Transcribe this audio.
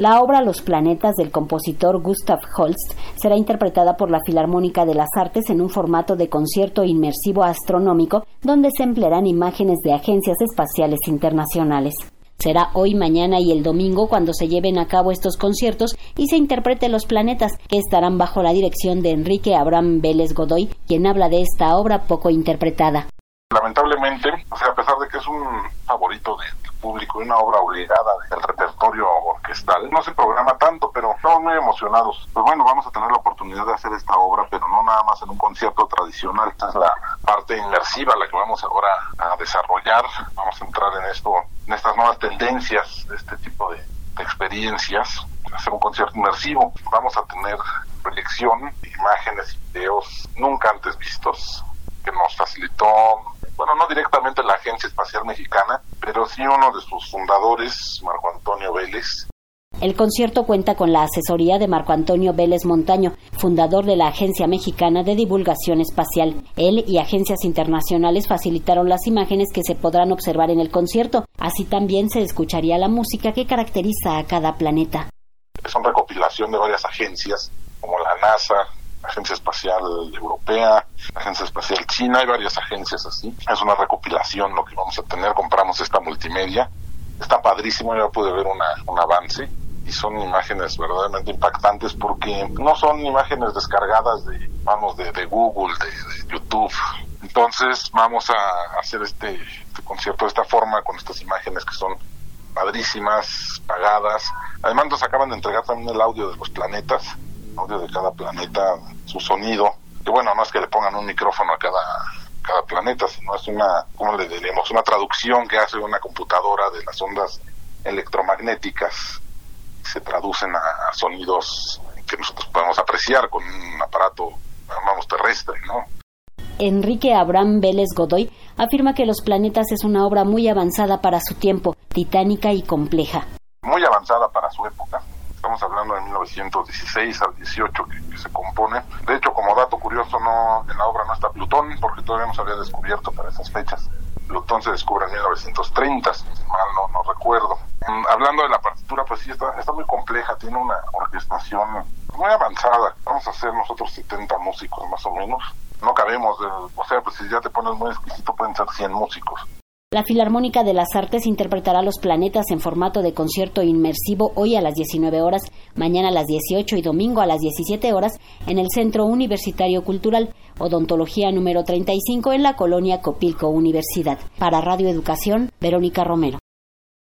La obra Los planetas del compositor Gustav Holst será interpretada por la Filarmónica de las Artes en un formato de concierto inmersivo astronómico donde se emplearán imágenes de agencias espaciales internacionales. Será hoy, mañana y el domingo cuando se lleven a cabo estos conciertos y se interprete Los Planetas, que estarán bajo la dirección de Enrique Abraham Vélez Godoy, quien habla de esta obra poco interpretada. Lamentablemente, a pesar de que es un favorito del público y una obra obligada del repertorio orquestal, no se programa tanto, pero estamos muy emocionados. Pues bueno, vamos a tener la oportunidad de hacer esta obra, pero no nada más en un concierto tradicional. Esta es la parte inmersiva, la que vamos ahora a desarrollar. Vamos a entrar en esto, en estas nuevas tendencias de este tipo de, de experiencias, hacer un concierto inmersivo. Vamos a tener proyección, imágenes videos nunca antes vistos que nos facilitó bueno, no directamente la Agencia Espacial Mexicana, pero sí uno de sus fundadores, Marco Antonio Vélez. El concierto cuenta con la asesoría de Marco Antonio Vélez Montaño, fundador de la Agencia Mexicana de Divulgación Espacial. Él y agencias internacionales facilitaron las imágenes que se podrán observar en el concierto. Así también se escucharía la música que caracteriza a cada planeta. Es una recopilación de varias agencias, como la NASA, Agencia Espacial Europea, Agencia Espacial China, hay varias agencias así. Es una recopilación lo que vamos a tener, compramos esta multimedia. Está padrísimo, ya pude ver una, un avance y son imágenes verdaderamente impactantes porque no son imágenes descargadas de, vamos, de, Google, de, YouTube. Entonces vamos a hacer este, este concierto de esta forma, con estas imágenes que son padrísimas, pagadas. Además nos acaban de entregar también el audio de los planetas audio de cada planeta, su sonido, que bueno, no es que le pongan un micrófono a cada, cada planeta, sino es una, ¿cómo le diríamos? Una traducción que hace una computadora de las ondas electromagnéticas, se traducen a, sonidos que nosotros podemos apreciar con un aparato, terrestre, ¿no? Enrique Abraham Vélez Godoy afirma que Los Planetas es una obra muy avanzada para su tiempo, titánica y compleja. Muy avanzada para su época Estamos hablando de 1916 al 18 que, se compone. De hecho, como dato curioso, no en la obra no está Plutón, porque todavía no se había descubierto para esas fechas. Plutón se descubre en 1930, si mal no, no recuerdo. Mm, hablando de la partitura, pues sí, está, está muy compleja, tiene una orquestación muy avanzada. Vamos a hacer nosotros 70 músicos más o menos. No cabemos, o sea, pues si ya te pones muy exquisito pueden ser 100 músicos. La Filarmónica de las Artes interpretará los planetas en formato de concierto inmersivo hoy a las 19 horas, mañana a las 18 y domingo a las 17 horas en el Centro Universitario Cultural, Odontología número 35 en la colonia Copilco Universidad. Para Radio Educación, Verónica Romero.